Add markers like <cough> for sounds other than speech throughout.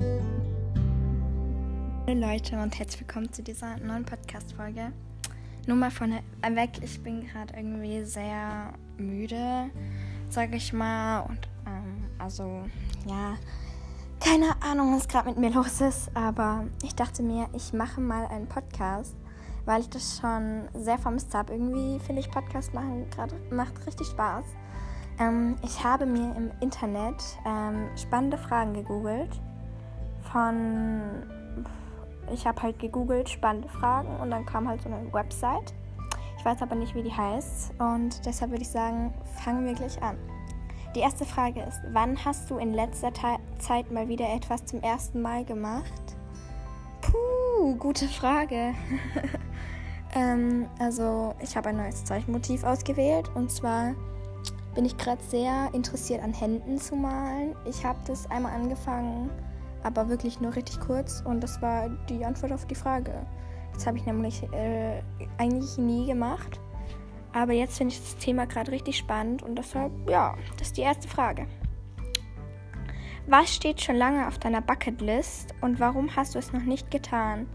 Hallo Leute und herzlich willkommen zu dieser neuen Podcast-Folge. Nur mal von weg, ich bin gerade irgendwie sehr müde, sage ich mal. Und ähm, also, ja, keine Ahnung, was gerade mit mir los ist, aber ich dachte mir, ich mache mal einen Podcast, weil ich das schon sehr vermisst habe. Irgendwie finde ich Podcast machen gerade macht richtig Spaß. Ähm, ich habe mir im Internet ähm, spannende Fragen gegoogelt von ich habe halt gegoogelt spannende Fragen und dann kam halt so eine Website. Ich weiß aber nicht, wie die heißt und deshalb würde ich sagen, fangen wir gleich an. Die erste Frage ist, wann hast du in letzter Zeit mal wieder etwas zum ersten Mal gemacht? Puh, gute Frage. <laughs> ähm, also, ich habe ein neues Zeichenmotiv ausgewählt und zwar bin ich gerade sehr interessiert an Händen zu malen. Ich habe das einmal angefangen aber wirklich nur richtig kurz und das war die Antwort auf die Frage. Das habe ich nämlich äh, eigentlich nie gemacht. Aber jetzt finde ich das Thema gerade richtig spannend und deshalb, ja, das ist die erste Frage. Was steht schon lange auf deiner Bucketlist und warum hast du es noch nicht getan?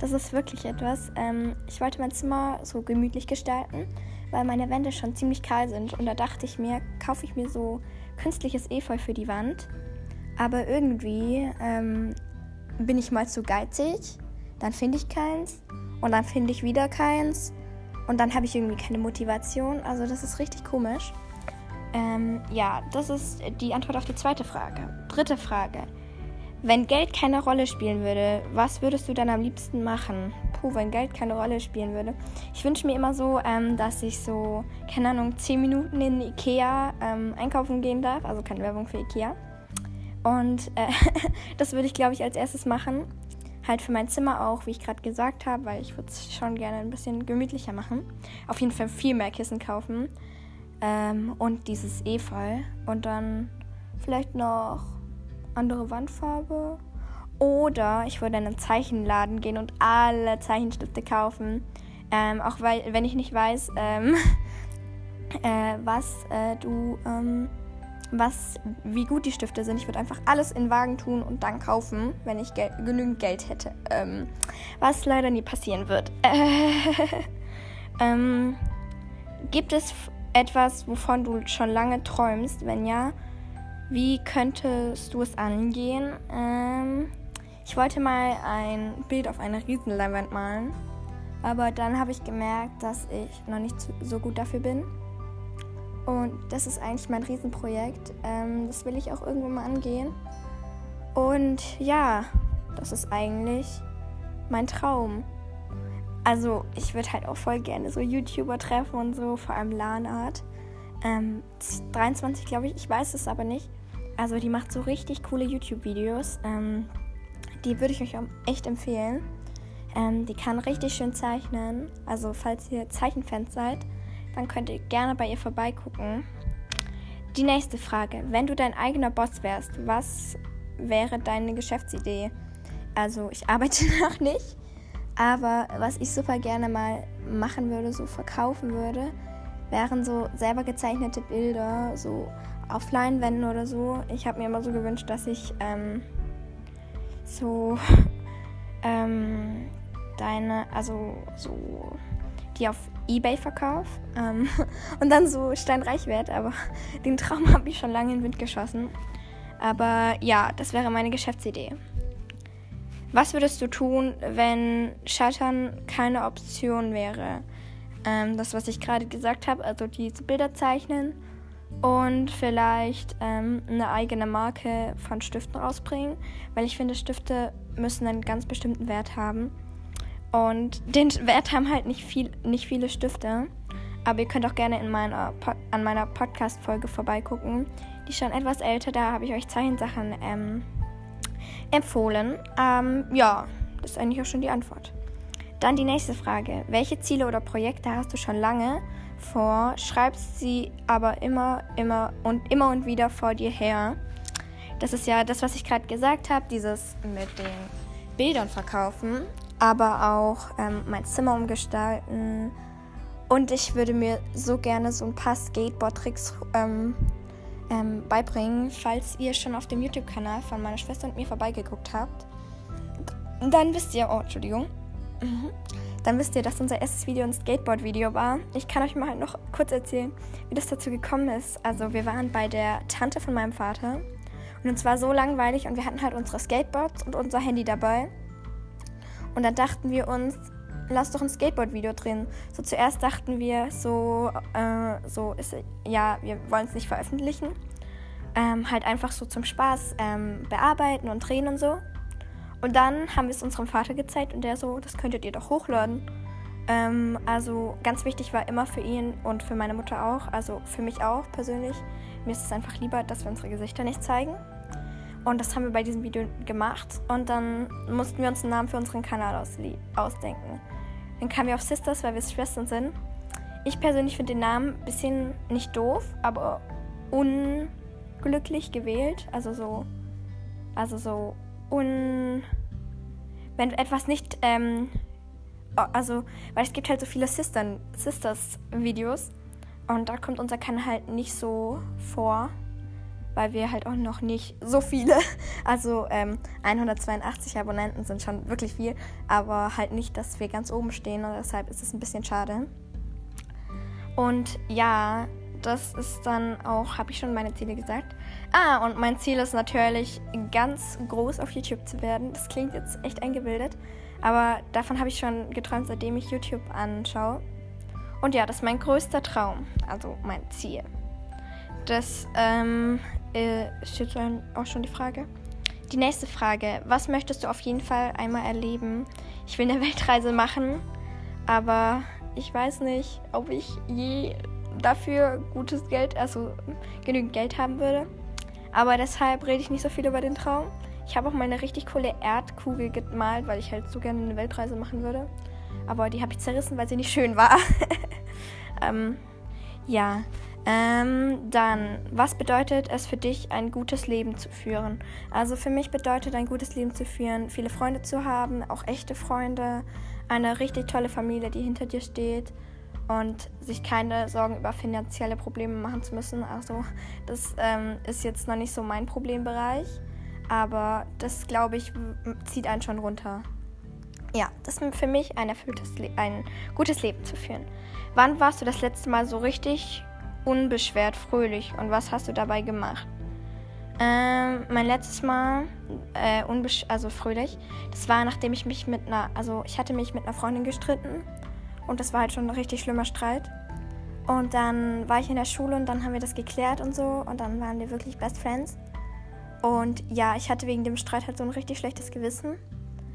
Das ist wirklich etwas. Ähm, ich wollte mein Zimmer so gemütlich gestalten, weil meine Wände schon ziemlich kahl sind und da dachte ich mir, kaufe ich mir so künstliches Efeu für die Wand aber irgendwie ähm, bin ich mal zu geizig, dann finde ich keins und dann finde ich wieder keins und dann habe ich irgendwie keine Motivation. Also das ist richtig komisch. Ähm, ja, das ist die Antwort auf die zweite Frage. Dritte Frage. Wenn Geld keine Rolle spielen würde, was würdest du dann am liebsten machen? Puh, wenn Geld keine Rolle spielen würde. Ich wünsche mir immer so, ähm, dass ich so, keine Ahnung, 10 Minuten in Ikea ähm, einkaufen gehen darf. Also keine Werbung für Ikea. Und äh, <laughs> das würde ich, glaube ich, als erstes machen. Halt für mein Zimmer auch, wie ich gerade gesagt habe, weil ich würde es schon gerne ein bisschen gemütlicher machen. Auf jeden Fall viel mehr Kissen kaufen. Ähm, und dieses Efeu. Und dann vielleicht noch andere Wandfarbe. Oder ich würde in einen Zeichenladen gehen und alle Zeichenstifte kaufen. Ähm, auch weil, wenn ich nicht weiß, ähm, <laughs> äh, was äh, du ähm, was, wie gut die Stifte sind. Ich würde einfach alles in Wagen tun und dann kaufen, wenn ich gel genügend Geld hätte. Ähm, was leider nie passieren wird. <laughs> ähm, gibt es etwas, wovon du schon lange träumst? Wenn ja, wie könntest du es angehen? Ähm, ich wollte mal ein Bild auf einer Riesenleinwand malen. Aber dann habe ich gemerkt, dass ich noch nicht so gut dafür bin. Und das ist eigentlich mein Riesenprojekt. Ähm, das will ich auch irgendwann mal angehen. Und ja, das ist eigentlich mein Traum. Also ich würde halt auch voll gerne so YouTuber treffen und so, vor allem Lanart. Ähm, 23 glaube ich, ich weiß es aber nicht. Also die macht so richtig coole YouTube-Videos. Ähm, die würde ich euch auch echt empfehlen. Ähm, die kann richtig schön zeichnen. Also falls ihr Zeichenfans seid, dann könnt ihr gerne bei ihr vorbeigucken. Die nächste Frage. Wenn du dein eigener Boss wärst, was wäre deine Geschäftsidee? Also ich arbeite <laughs> noch nicht, aber was ich super gerne mal machen würde, so verkaufen würde, wären so selber gezeichnete Bilder, so auf Leinwänden oder so. Ich habe mir immer so gewünscht, dass ich ähm, so <laughs> ähm, deine, also so die auf Ebay verkaufe ähm, <laughs> und dann so steinreich werde. Aber <laughs> den Traum habe ich schon lange in den Wind geschossen. Aber ja, das wäre meine Geschäftsidee. Was würdest du tun, wenn Scheitern keine Option wäre? Ähm, das, was ich gerade gesagt habe, also diese Bilder zeichnen und vielleicht ähm, eine eigene Marke von Stiften rausbringen, weil ich finde, Stifte müssen einen ganz bestimmten Wert haben. Und den Wert haben halt nicht, viel, nicht viele Stifte. Aber ihr könnt auch gerne in meiner an meiner Podcast-Folge vorbeigucken. Die ist schon etwas älter, da habe ich euch Zeichensachen ähm, empfohlen. Ähm, ja, das ist eigentlich auch schon die Antwort. Dann die nächste Frage. Welche Ziele oder Projekte hast du schon lange vor? Schreibst sie aber immer, immer und immer und wieder vor dir her. Das ist ja das, was ich gerade gesagt habe, dieses mit den Bildern verkaufen aber auch ähm, mein Zimmer umgestalten. Und ich würde mir so gerne so ein paar Skateboard-Tricks ähm, ähm, beibringen, falls ihr schon auf dem YouTube-Kanal von meiner Schwester und mir vorbeigeguckt habt. Dann wisst ihr, oh, Entschuldigung. Mhm. Dann wisst ihr, dass unser erstes Video ein Skateboard-Video war. Ich kann euch mal noch kurz erzählen, wie das dazu gekommen ist. Also wir waren bei der Tante von meinem Vater und uns war so langweilig und wir hatten halt unsere Skateboards und unser Handy dabei. Und dann dachten wir uns, lass doch ein Skateboard-Video drehen. So zuerst dachten wir, so, äh, so ist, ja, wir wollen es nicht veröffentlichen. Ähm, halt einfach so zum Spaß ähm, bearbeiten und drehen und so. Und dann haben wir es unserem Vater gezeigt und der so, das könntet ihr doch hochladen. Ähm, also ganz wichtig war immer für ihn und für meine Mutter auch, also für mich auch persönlich. Mir ist es einfach lieber, dass wir unsere Gesichter nicht zeigen. Und das haben wir bei diesem Video gemacht. Und dann mussten wir uns einen Namen für unseren Kanal ausdenken. Dann kamen wir auf Sisters, weil wir Schwestern sind. Ich persönlich finde den Namen ein bisschen nicht doof, aber unglücklich gewählt. Also so. Also so un. Wenn etwas nicht. Ähm, also, weil es gibt halt so viele Sisters-Videos. Und da kommt unser Kanal halt nicht so vor weil wir halt auch noch nicht so viele, <laughs> also ähm, 182 Abonnenten sind schon wirklich viel, aber halt nicht, dass wir ganz oben stehen und deshalb ist es ein bisschen schade. Und ja, das ist dann auch, habe ich schon meine Ziele gesagt. Ah, und mein Ziel ist natürlich, ganz groß auf YouTube zu werden. Das klingt jetzt echt eingebildet, aber davon habe ich schon geträumt, seitdem ich YouTube anschaue. Und ja, das ist mein größter Traum, also mein Ziel. Das ähm, äh, ist jetzt auch schon die Frage. Die nächste Frage. Was möchtest du auf jeden Fall einmal erleben? Ich will eine <laughs> Weltreise machen, aber ich weiß nicht, ob ich je dafür gutes Geld, also genügend Geld haben würde. Aber deshalb rede ich nicht so viel über den Traum. Ich habe auch mal eine richtig coole Erdkugel gemalt, weil ich halt so gerne eine Weltreise machen würde. Aber die habe ich zerrissen, weil sie nicht schön war. <laughs> ähm, ja, ähm, dann, was bedeutet es für dich, ein gutes Leben zu führen? Also für mich bedeutet ein gutes Leben zu führen, viele Freunde zu haben, auch echte Freunde, eine richtig tolle Familie, die hinter dir steht und sich keine Sorgen über finanzielle Probleme machen zu müssen. Also das ähm, ist jetzt noch nicht so mein Problembereich, aber das, glaube ich, zieht einen schon runter. Ja, das ist für mich ein erfülltes, Le ein gutes Leben zu führen. Wann warst du das letzte Mal so richtig unbeschwert fröhlich. Und was hast du dabei gemacht? Ähm, mein letztes Mal, äh, also fröhlich, das war, nachdem ich mich mit einer, also ich hatte mich mit einer Freundin gestritten und das war halt schon ein richtig schlimmer Streit. Und dann war ich in der Schule und dann haben wir das geklärt und so und dann waren wir wirklich Best Friends. Und ja, ich hatte wegen dem Streit halt so ein richtig schlechtes Gewissen.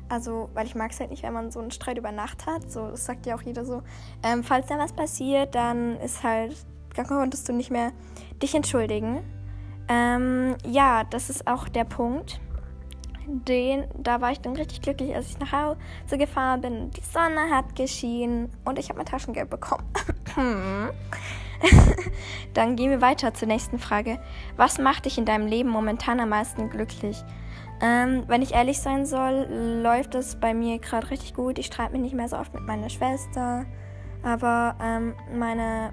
Also, weil ich mag es halt nicht, wenn man so einen Streit über Nacht hat. So, das sagt ja auch jeder so. Ähm, falls da was passiert, dann ist halt konntest du nicht mehr dich entschuldigen. Ähm, ja, das ist auch der Punkt. Den, da war ich dann richtig glücklich, als ich nach Hause gefahren bin. Die Sonne hat geschienen und ich habe mein Taschengeld bekommen. <laughs> dann gehen wir weiter zur nächsten Frage. Was macht dich in deinem Leben momentan am meisten glücklich? Ähm, wenn ich ehrlich sein soll, läuft es bei mir gerade richtig gut. Ich streite mich nicht mehr so oft mit meiner Schwester. Aber ähm, meine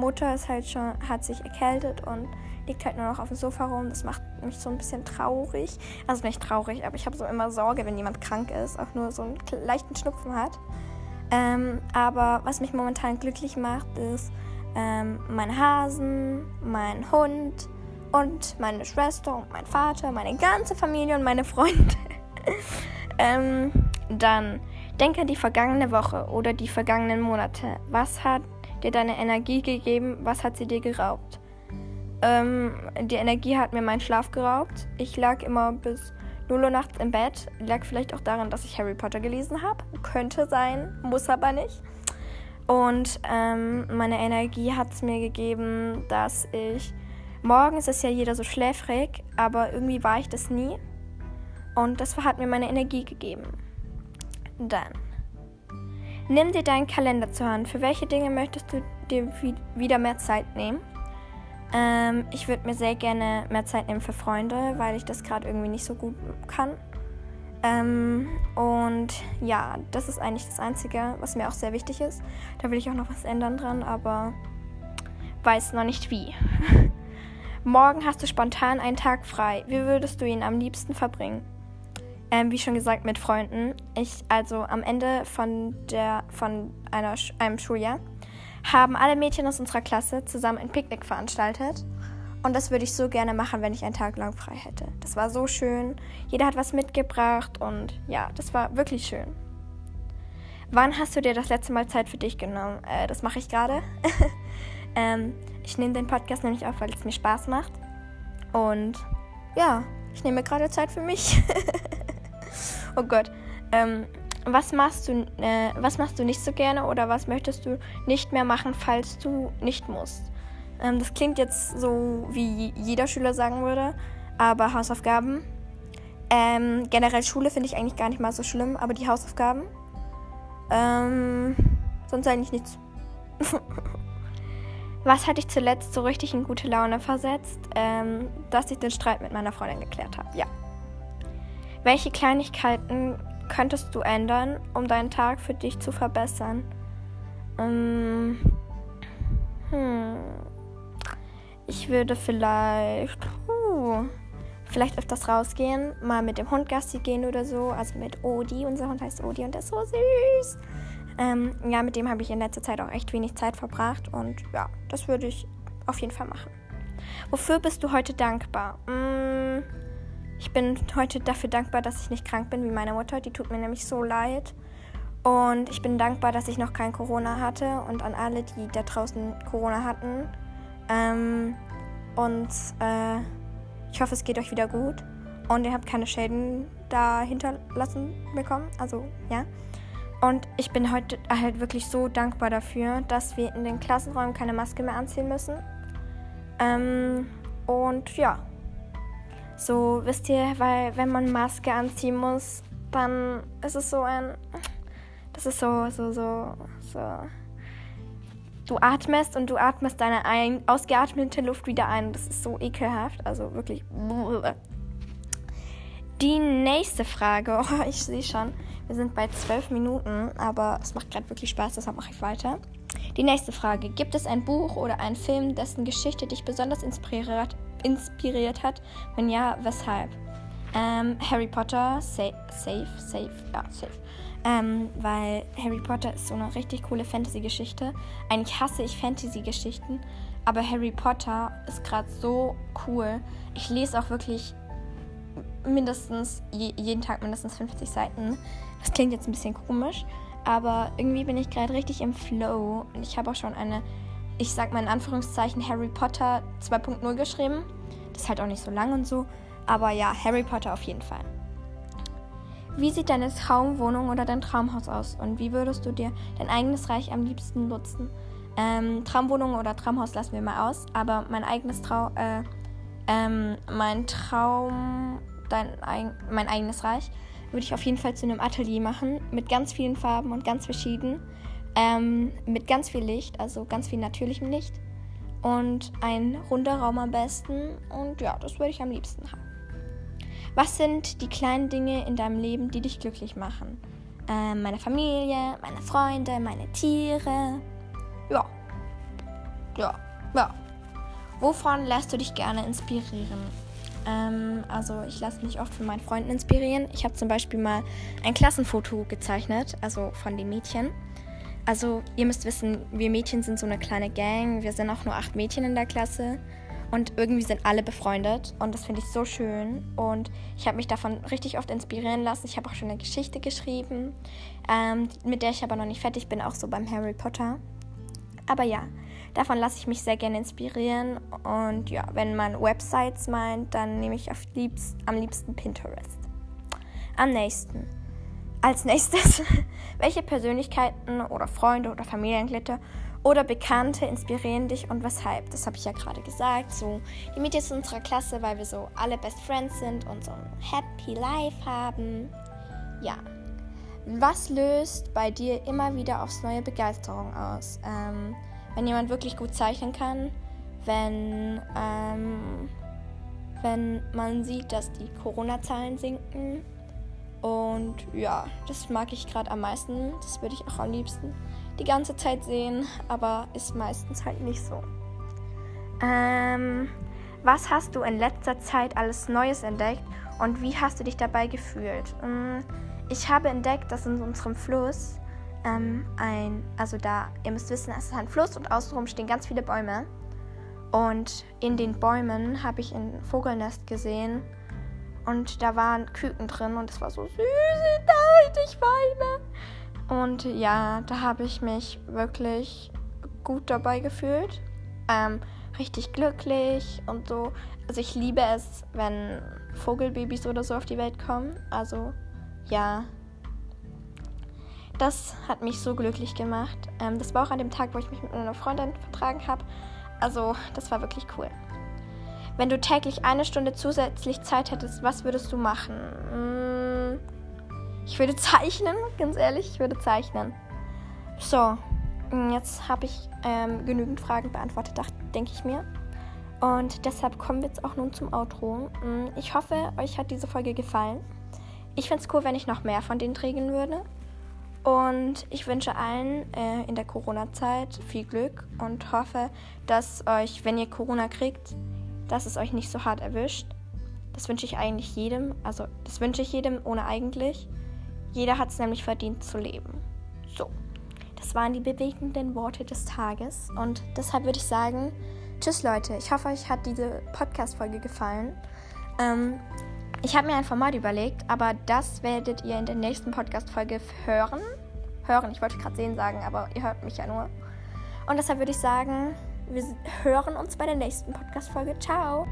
Mutter ist halt schon, hat sich erkältet und liegt halt nur noch auf dem Sofa rum. Das macht mich so ein bisschen traurig. Also nicht traurig, aber ich habe so immer Sorge, wenn jemand krank ist, auch nur so einen leichten Schnupfen hat. Ähm, aber was mich momentan glücklich macht, ist ähm, mein Hasen, mein Hund und meine Schwester und mein Vater, meine ganze Familie und meine Freunde. <laughs> ähm, dann denke an die vergangene Woche oder die vergangenen Monate. Was hat dir deine Energie gegeben? Was hat sie dir geraubt? Ähm, die Energie hat mir meinen Schlaf geraubt. Ich lag immer bis 0 Uhr nachts im Bett. Lag vielleicht auch daran, dass ich Harry Potter gelesen habe. Könnte sein, muss aber nicht. Und ähm, meine Energie hat es mir gegeben, dass ich. Morgens ist ja jeder so schläfrig, aber irgendwie war ich das nie. Und das hat mir meine Energie gegeben. Dann. Nimm dir deinen Kalender zur Hand. Für welche Dinge möchtest du dir wieder mehr Zeit nehmen? Ähm, ich würde mir sehr gerne mehr Zeit nehmen für Freunde, weil ich das gerade irgendwie nicht so gut kann. Ähm, und ja, das ist eigentlich das Einzige, was mir auch sehr wichtig ist. Da will ich auch noch was ändern dran, aber weiß noch nicht wie. <laughs> Morgen hast du spontan einen Tag frei. Wie würdest du ihn am liebsten verbringen? Ähm, wie schon gesagt, mit Freunden. Ich, also am Ende von, der, von einer, einem Schuljahr, haben alle Mädchen aus unserer Klasse zusammen ein Picknick veranstaltet. Und das würde ich so gerne machen, wenn ich einen Tag lang frei hätte. Das war so schön. Jeder hat was mitgebracht und ja, das war wirklich schön. Wann hast du dir das letzte Mal Zeit für dich genommen? Äh, das mache ich gerade. <laughs> ähm, ich nehme den Podcast nämlich auf, weil es mir Spaß macht. Und ja, ich nehme gerade Zeit für mich. <laughs> oh Gott. Ähm, was machst du, äh, was machst du nicht so gerne oder was möchtest du nicht mehr machen, falls du nicht musst? Ähm, das klingt jetzt so, wie jeder Schüler sagen würde, aber Hausaufgaben. Ähm, generell Schule finde ich eigentlich gar nicht mal so schlimm, aber die Hausaufgaben. Ähm, sonst eigentlich nichts. <laughs> Was hat dich zuletzt so richtig in gute Laune versetzt? Ähm, dass ich den Streit mit meiner Freundin geklärt habe. Ja. Welche Kleinigkeiten könntest du ändern, um deinen Tag für dich zu verbessern? Ähm, hm. Ich würde vielleicht. Uh, vielleicht öfters rausgehen, mal mit dem Hund Gassi gehen oder so. Also mit Odi. Unser Hund heißt Odi und der ist so süß. Ähm, ja, mit dem habe ich in letzter Zeit auch echt wenig Zeit verbracht und ja, das würde ich auf jeden Fall machen. Wofür bist du heute dankbar? Mmh, ich bin heute dafür dankbar, dass ich nicht krank bin wie meine Mutter. Die tut mir nämlich so leid. Und ich bin dankbar, dass ich noch kein Corona hatte und an alle, die da draußen Corona hatten. Ähm, und äh, ich hoffe, es geht euch wieder gut und ihr habt keine Schäden da hinterlassen bekommen. Also, ja. Und ich bin heute halt wirklich so dankbar dafür, dass wir in den Klassenräumen keine Maske mehr anziehen müssen. Ähm, und ja. So, wisst ihr, weil wenn man Maske anziehen muss, dann ist es so ein. Das ist so, so, so, so. Du atmest und du atmest deine ein, ausgeatmete Luft wieder ein. Das ist so ekelhaft. Also wirklich. Die nächste Frage. <laughs> Oh, ich sehe schon. Wir sind bei zwölf Minuten, aber es macht gerade wirklich Spaß, deshalb mache ich weiter. Die nächste Frage. Gibt es ein Buch oder einen Film, dessen Geschichte dich besonders inspiriert, inspiriert hat? Wenn ja, weshalb? Ähm, Harry Potter, safe, safe, safe, ja, safe. Ähm, weil Harry Potter ist so eine richtig coole Fantasy-Geschichte. Eigentlich hasse ich Fantasy-Geschichten, aber Harry Potter ist gerade so cool. Ich lese auch wirklich mindestens je, jeden Tag mindestens 50 Seiten. Das klingt jetzt ein bisschen komisch, aber irgendwie bin ich gerade richtig im Flow und ich habe auch schon eine, ich sag mal in Anführungszeichen, Harry Potter 2.0 geschrieben. Das ist halt auch nicht so lang und so, aber ja, Harry Potter auf jeden Fall. Wie sieht deine Traumwohnung oder dein Traumhaus aus und wie würdest du dir dein eigenes Reich am liebsten nutzen? Ähm, Traumwohnung oder Traumhaus lassen wir mal aus, aber mein eigenes Traum, äh, ähm, mein Traum, dein, mein eigenes Reich würde ich auf jeden Fall zu einem Atelier machen mit ganz vielen Farben und ganz verschieden. Ähm, mit ganz viel Licht, also ganz viel natürlichem Licht. Und ein runder Raum am besten. Und ja, das würde ich am liebsten haben. Was sind die kleinen Dinge in deinem Leben, die dich glücklich machen? Ähm, meine Familie, meine Freunde, meine Tiere. Ja. Ja. Ja. Wovon lässt du dich gerne inspirieren? Ähm, also ich lasse mich oft von meinen Freunden inspirieren. Ich habe zum Beispiel mal ein Klassenfoto gezeichnet, also von den Mädchen. Also ihr müsst wissen, wir Mädchen sind so eine kleine Gang. Wir sind auch nur acht Mädchen in der Klasse. Und irgendwie sind alle befreundet. Und das finde ich so schön. Und ich habe mich davon richtig oft inspirieren lassen. Ich habe auch schon eine Geschichte geschrieben, ähm, mit der ich aber noch nicht fertig bin, auch so beim Harry Potter. Aber ja, Davon lasse ich mich sehr gerne inspirieren. Und ja, wenn man Websites meint, dann nehme ich liebst, am liebsten Pinterest. Am nächsten. Als nächstes, <laughs> welche Persönlichkeiten oder Freunde oder Familienglieder oder Bekannte inspirieren dich und weshalb? Das habe ich ja gerade gesagt. So, die Mädchen in unserer Klasse, weil wir so alle Best Friends sind und so ein Happy Life haben. Ja. Was löst bei dir immer wieder aufs neue Begeisterung aus? Ähm, wenn jemand wirklich gut zeichnen kann, wenn, ähm, wenn man sieht, dass die Corona-Zahlen sinken. Und ja, das mag ich gerade am meisten. Das würde ich auch am liebsten die ganze Zeit sehen, aber ist meistens halt nicht so. Ähm, Was hast du in letzter Zeit alles Neues entdeckt und wie hast du dich dabei gefühlt? Mm, ich habe entdeckt, dass in unserem Fluss ähm, ein, also da, ihr müsst wissen, es ist ein Fluss und außenrum stehen ganz viele Bäume. Und in den Bäumen habe ich ein Vogelnest gesehen und da waren Küken drin und es war so süß, da ich weine. Und ja, da habe ich mich wirklich gut dabei gefühlt. Ähm, richtig glücklich und so. Also ich liebe es, wenn Vogelbabys oder so auf die Welt kommen. Also ja, das hat mich so glücklich gemacht. Ähm, das war auch an dem Tag, wo ich mich mit meiner Freundin vertragen habe. Also das war wirklich cool. Wenn du täglich eine Stunde zusätzlich Zeit hättest, was würdest du machen? Hm, ich würde zeichnen, ganz ehrlich, ich würde zeichnen. So, jetzt habe ich ähm, genügend Fragen beantwortet, denke ich mir. Und deshalb kommen wir jetzt auch nun zum Outro. Hm, ich hoffe, euch hat diese Folge gefallen. Ich fände es cool, wenn ich noch mehr von denen trägen würde. Und ich wünsche allen äh, in der Corona-Zeit viel Glück und hoffe, dass euch, wenn ihr Corona kriegt, dass es euch nicht so hart erwischt. Das wünsche ich eigentlich jedem. Also, das wünsche ich jedem ohne eigentlich. Jeder hat es nämlich verdient zu leben. So, das waren die bewegenden Worte des Tages. Und deshalb würde ich sagen, tschüss Leute. Ich hoffe, euch hat diese Podcast-Folge gefallen. Ähm, ich habe mir ein Format überlegt, aber das werdet ihr in der nächsten Podcast-Folge hören. Hören, ich wollte gerade sehen sagen, aber ihr hört mich ja nur. Und deshalb würde ich sagen, wir hören uns bei der nächsten Podcast-Folge. Ciao!